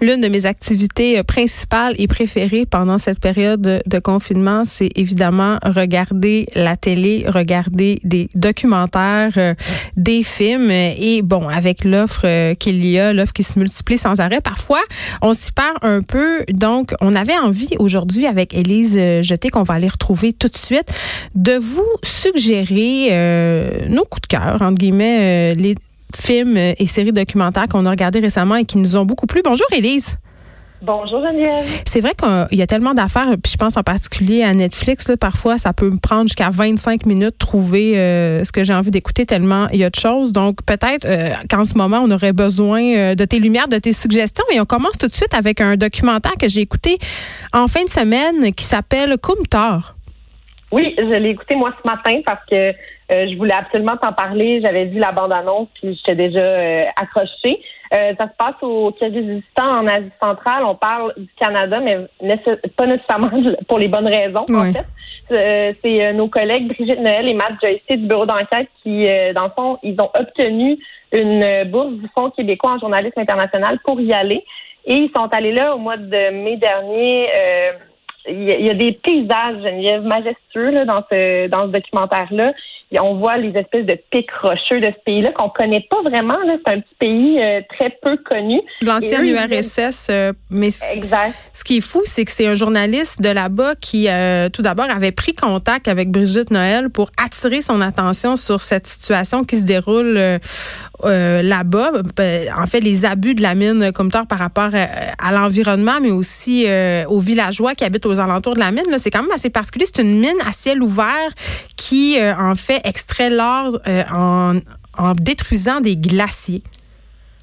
L'une de mes activités euh, principales et préférées pendant cette période de confinement, c'est évidemment regarder la télé, regarder des documentaires, euh, des films. Et bon, avec l'offre euh, qu'il y a, l'offre qui se multiplie sans arrêt, parfois on s'y perd un peu. Donc, on avait envie aujourd'hui avec Élise Jeté, qu'on va aller retrouver tout de suite, de vous suggérer nos coups de cœur, entre guillemets, les films et séries documentaires qu'on a regardés récemment et qui nous ont beaucoup plu. Bonjour, Élise. Bonjour Geneviève. C'est vrai qu'il y a tellement d'affaires, puis je pense en particulier à Netflix, parfois ça peut me prendre jusqu'à 25 minutes de trouver euh, ce que j'ai envie d'écouter tellement il y a de choses. Donc peut-être euh, qu'en ce moment on aurait besoin euh, de tes lumières, de tes suggestions. Et on commence tout de suite avec un documentaire que j'ai écouté en fin de semaine qui s'appelle Kumtar. Oui, je l'ai écouté moi ce matin parce que euh, je voulais absolument t'en parler. J'avais vu la bande-annonce puis j'étais déjà euh, accrochée. Euh, ça se passe au Kyrgyzstan, en Asie centrale. On parle du Canada, mais pas nécessairement pour les bonnes raisons, en fait. C'est nos collègues Brigitte Noël et Matt Joyce du bureau d'enquête qui, dans le fond, ils ont obtenu une bourse du Fonds québécois en journalisme international pour y aller. Et ils sont allés là au mois de mai dernier. Il y, a des paysages, Geneviève, majestueux là, dans ce dans ce documentaire-là on voit les espèces de pics rocheux de ce pays-là qu'on connaît pas vraiment. C'est un petit pays euh, très peu connu. L'ancienne URSS, euh, mais exact. ce qui est fou, c'est que c'est un journaliste de là-bas qui, euh, tout d'abord, avait pris contact avec Brigitte Noël pour attirer son attention sur cette situation qui se déroule là-bas. Ben, en fait, les abus de la mine Comtor par rapport à, l'environnement, mais aussi aux villageois qui habitent aux alentours de la mine. C'est quand même assez particulier. C'est une mine à ciel ouvert qui, en fait, extrait l'or euh, en, en détruisant des glaciers.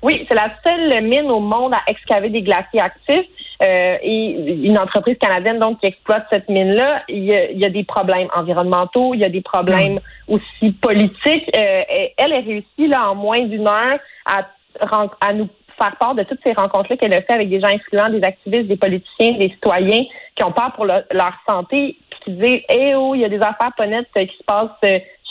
Oui, c'est la seule mine au monde à excaver des glaciers actifs. Euh, et une entreprise canadienne donc qui exploite cette mine-là, il y, a, des problèmes environnementaux, il y a des problèmes aussi politiques. Euh, elle a réussi là en moins d'une heure à, à nous faire part de toutes ces rencontres-là qu'elle a fait avec des gens influents, des activistes, des politiciens, des citoyens qui ont peur pour leur santé, puis qui disent Eh oh, il y a des affaires pas nettes qui se passent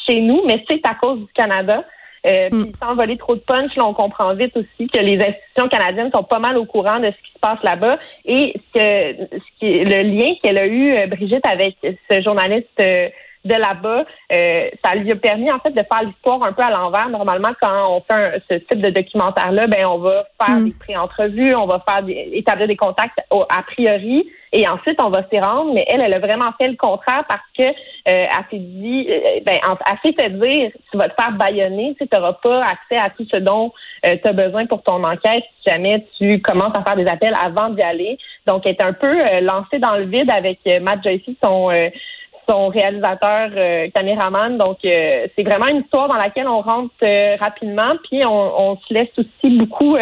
chez nous, mais c'est à cause du Canada. Euh, mm. Puis sans voler trop de punch, là, on comprend vite aussi que les institutions canadiennes sont pas mal au courant de ce qui se passe là-bas. Et ce, que, ce qui, le lien qu'elle a eu, euh, Brigitte, avec ce journaliste euh, de là-bas, euh, ça lui a permis en fait de faire l'histoire un peu à l'envers. Normalement, quand on fait ce type de documentaire-là, ben on va faire mm. des pré-entrevues, on va faire des, établir des contacts a priori, et ensuite on va s'y rendre. Mais elle, elle a vraiment fait le contraire parce que euh, elle s'est dit, euh, ben, elle s'est fait dire, tu vas te faire baïonner, tu n'auras pas accès à tout ce dont euh, tu as besoin pour ton enquête si jamais tu commences à faire des appels avant d'y aller. Donc, elle est un peu lancée dans le vide avec Matt Joyce, son son réalisateur euh, caméraman. Donc, euh, c'est vraiment une histoire dans laquelle on rentre euh, rapidement, puis on, se laisse aussi beaucoup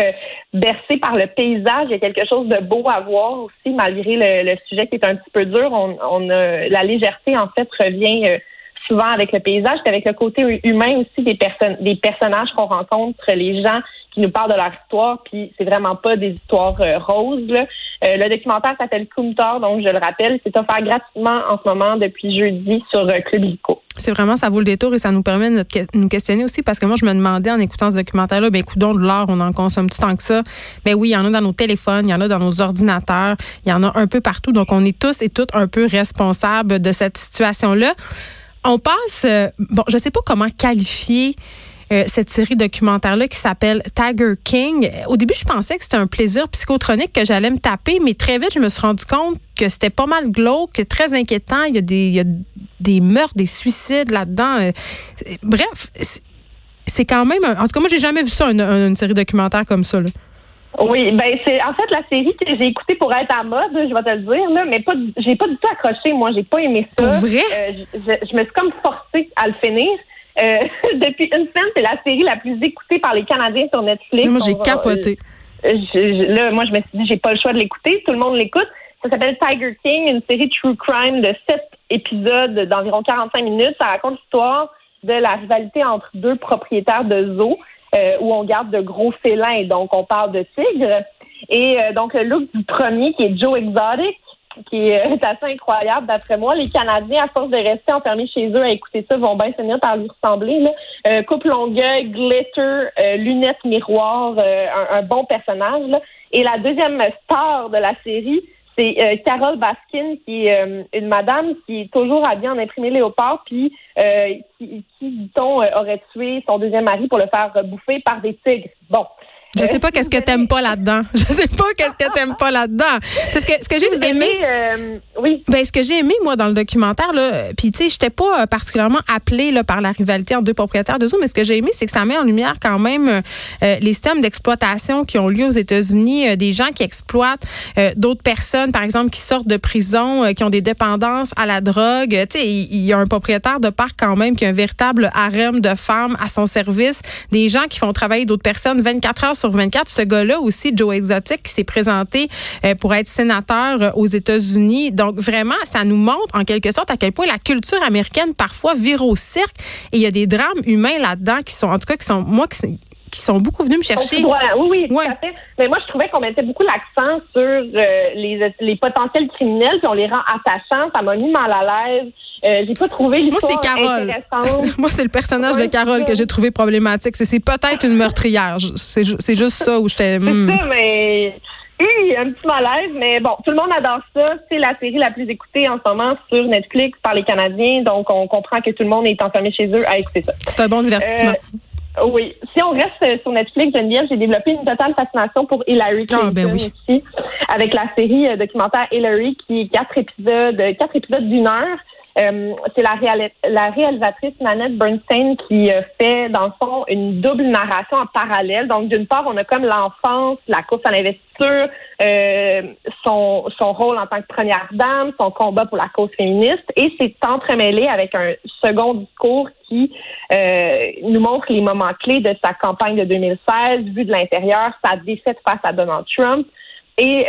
bercer par le paysage. Il y a quelque chose de beau à voir aussi, malgré le, sujet qui est un petit peu dur. On, on la légèreté, en fait, revient souvent avec le paysage, puis avec le côté humain aussi des personnes, des personnages qu'on rencontre, les gens qui nous parlent de leur histoire, puis c'est vraiment pas des histoires euh, roses. Euh, le documentaire s'appelle Kumtar, donc je le rappelle, c'est offert gratuitement en ce moment depuis jeudi sur euh, Club Illico. C'est vraiment, ça vaut le détour et ça nous permet de nous questionner aussi parce que moi, je me demandais en écoutant ce documentaire-là, ben, coudons de l'or, on en consomme tant que ça? Ben oui, il y en a dans nos téléphones, il y en a dans nos ordinateurs, il y en a un peu partout. Donc, on est tous et toutes un peu responsables de cette situation-là. On passe, bon, je sais pas comment qualifier euh, cette série documentaire-là qui s'appelle Tiger King. Au début, je pensais que c'était un plaisir psychotronique que j'allais me taper, mais très vite, je me suis rendu compte que c'était pas mal glauque, très inquiétant. Il y a des, il y a des meurtres, des suicides là-dedans. Euh, bref, c'est quand même. En tout cas, moi, j'ai jamais vu ça, une, série documentaire comme ça. Là. Oui, ben c'est en fait la série que j'ai écoutée pour être à mode, je vais te le dire là, mais pas j'ai pas du tout accroché, moi, j'ai pas aimé ça. Pour vrai? Euh, je, je, me suis comme forcée à le finir. Euh, depuis une semaine, c'est la série la plus écoutée par les Canadiens sur Netflix. Moi, j'ai capoté. Euh, là, moi, je me suis dit, j'ai pas le choix de l'écouter. Tout le monde l'écoute. Ça s'appelle Tiger King, une série true crime de sept épisodes d'environ 45 minutes. Ça raconte l'histoire de la rivalité entre deux propriétaires de zoos euh, où on garde de gros félins. Donc, on parle de tigres. Et donc, le look du premier, qui est Joe Exotic, qui est assez incroyable d'après moi. Les Canadiens, à force de rester enfermés chez eux à écouter ça, vont bien finir par lui ressembler. Là. Euh, coupe longueuil, glitter, euh, lunettes miroir, euh, un, bon personnage. Là. Et la deuxième star de la série, c'est euh, Carole Baskin, qui est euh, une madame qui est toujours habillée en imprimé léopard, puis euh, qui, qui dit-on, aurait tué son deuxième mari pour le faire bouffer par des tigres. Bon, je sais pas qu'est-ce que t'aimes pas là-dedans. Je sais pas qu'est-ce que t'aimes pas là-dedans. Parce que ce que j'ai aimé, euh, oui. Ben ce que j'ai aimé moi dans le documentaire là, puis tu sais, j'étais pas euh, particulièrement appelée là par la rivalité entre deux propriétaires de zoo, mais ce que j'ai aimé, c'est que ça met en lumière quand même euh, les systèmes d'exploitation qui ont lieu aux États-Unis, des gens qui exploitent d'autres personnes, par exemple, qui sortent de prison, qui ont des dépendances à la drogue. Tu sais, il y a un propriétaire de parc quand même qui a un véritable harem de femmes à son service, des gens qui font travailler d'autres personnes 24 heures sur 24. Ce gars-là aussi, Joe Exotic, qui s'est présenté euh, pour être sénateur euh, aux États-Unis. Donc vraiment, ça nous montre en quelque sorte à quel point la culture américaine parfois vire au cirque. Et il y a des drames humains là-dedans qui sont, en tout cas, qui sont, moi, qui, qui sont beaucoup venus me chercher. Oui, oui, tout à fait. Mais moi, je trouvais qu'on mettait beaucoup l'accent sur euh, les, les potentiels criminels, puis on les rend attachants. Ça m'a mis mal à l'aise. Euh, j'ai pas trouvé l'histoire Moi, c'est Carole. Moi, c'est le personnage de Carole que j'ai trouvé problématique. C'est peut-être une meurtrière. C'est juste ça où j'étais. C'est hmm. ça, mais. Oui, un petit malaise, mais bon, tout le monde adore ça. C'est la série la plus écoutée en ce moment sur Netflix par les Canadiens, donc on comprend que tout le monde est enfermé chez eux à écouter ça. C'est un bon divertissement. Euh, oui. Si on reste sur Netflix, Geneviève, j'ai développé une totale fascination pour Hillary ah, ben Clinton aussi, avec la série euh, documentaire Hillary, qui est quatre épisodes, quatre épisodes d'une heure. Euh, c'est la, la, réalisatrice Nanette Bernstein qui euh, fait, dans le fond, une double narration en parallèle. Donc, d'une part, on a comme l'enfance, la course à l'investiture, euh, son, son rôle en tant que première dame, son combat pour la cause féministe, et c'est entremêlé avec un second discours qui nous montre les moments clés de sa campagne de 2016, vu de l'intérieur, sa défaite face à Donald Trump. Et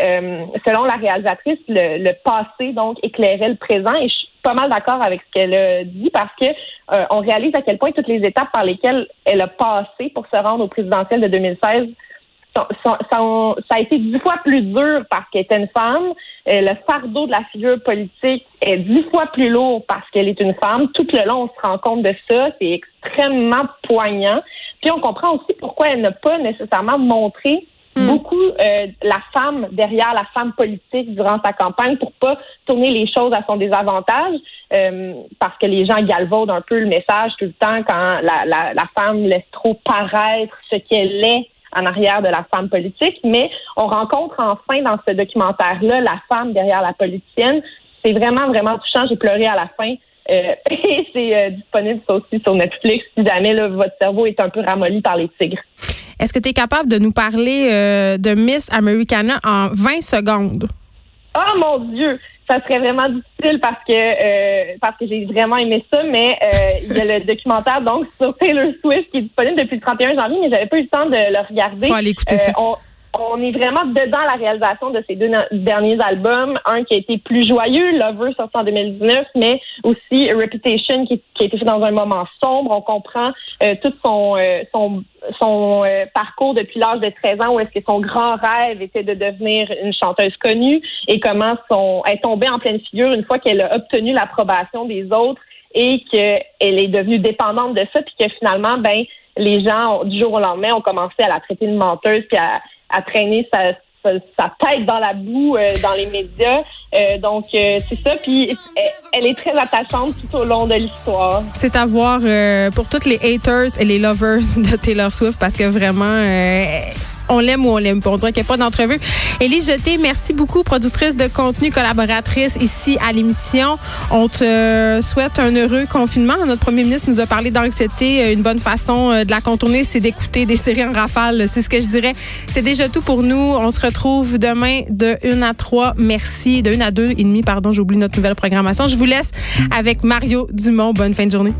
selon la réalisatrice, le, le, passé donc éclairait le présent. Et je pas mal d'accord avec ce qu'elle a dit parce que euh, on réalise à quel point toutes les étapes par lesquelles elle a passé pour se rendre au présidentiel de 2016 ça, a été dix fois plus dur parce qu'elle était une femme. Euh, le fardeau de la figure politique est dix fois plus lourd parce qu'elle est une femme. Tout le long, on se rend compte de ça. C'est extrêmement poignant. Puis on comprend aussi pourquoi elle n'a pas nécessairement montré Mm. beaucoup euh, la femme derrière la femme politique durant sa campagne pour pas tourner les choses à son désavantage euh, parce que les gens galvaudent un peu le message tout le temps quand la, la, la femme laisse trop paraître ce qu'elle est en arrière de la femme politique, mais on rencontre enfin dans ce documentaire-là la femme derrière la politicienne. C'est vraiment, vraiment touchant. J'ai pleuré à la fin. Euh, et c'est disponible aussi sur Netflix si jamais là, votre cerveau est un peu ramolli par les tigres. Est-ce que tu es capable de nous parler euh, de Miss Americana en 20 secondes? Oh mon Dieu! Ça serait vraiment difficile parce que euh, parce que j'ai vraiment aimé ça, mais euh, il y a le documentaire donc sur Taylor Swift qui est disponible depuis le 31 janvier, mais j'avais pas eu le temps de le regarder. Faut aller écouter ça on est vraiment dedans la réalisation de ces deux derniers albums. Un qui a été plus joyeux, Lover, sorti en 2019, mais aussi Reputation, qui, a été fait dans un moment sombre. On comprend euh, tout son, euh, son, son euh, parcours depuis l'âge de 13 ans, où est-ce que son grand rêve était de devenir une chanteuse connue et comment son, elle est tombée en pleine figure une fois qu'elle a obtenu l'approbation des autres et qu'elle est devenue dépendante de ça, puis que finalement, ben, les gens, du jour au lendemain, ont commencé à la traiter de menteuse, puis à, à traîner sa, tête dans la boue euh, dans les médias. Euh, donc, euh, c'est ça. Puis, elle, est très attachante tout au long de l'histoire. C'est à voir pour toutes les haters et les lovers de Taylor Swift parce que vraiment on l'aime ou on l'aime pas. On dirait qu'il n'y a pas d'entrevue. Élie Jeté, merci beaucoup, productrice de contenu, collaboratrice ici à l'émission. On te souhaite un heureux confinement. Notre premier ministre nous a parlé d'anxiété. Une bonne façon euh, de la contourner, c'est d'écouter des séries en rafale. C'est ce que je dirais. C'est déjà tout pour nous. On se retrouve demain de 1 à 3. Merci. De 1 à 2 et demi, pardon, j'oublie notre nouvelle programmation. Je vous laisse avec Mario Dumont. Bonne fin de journée.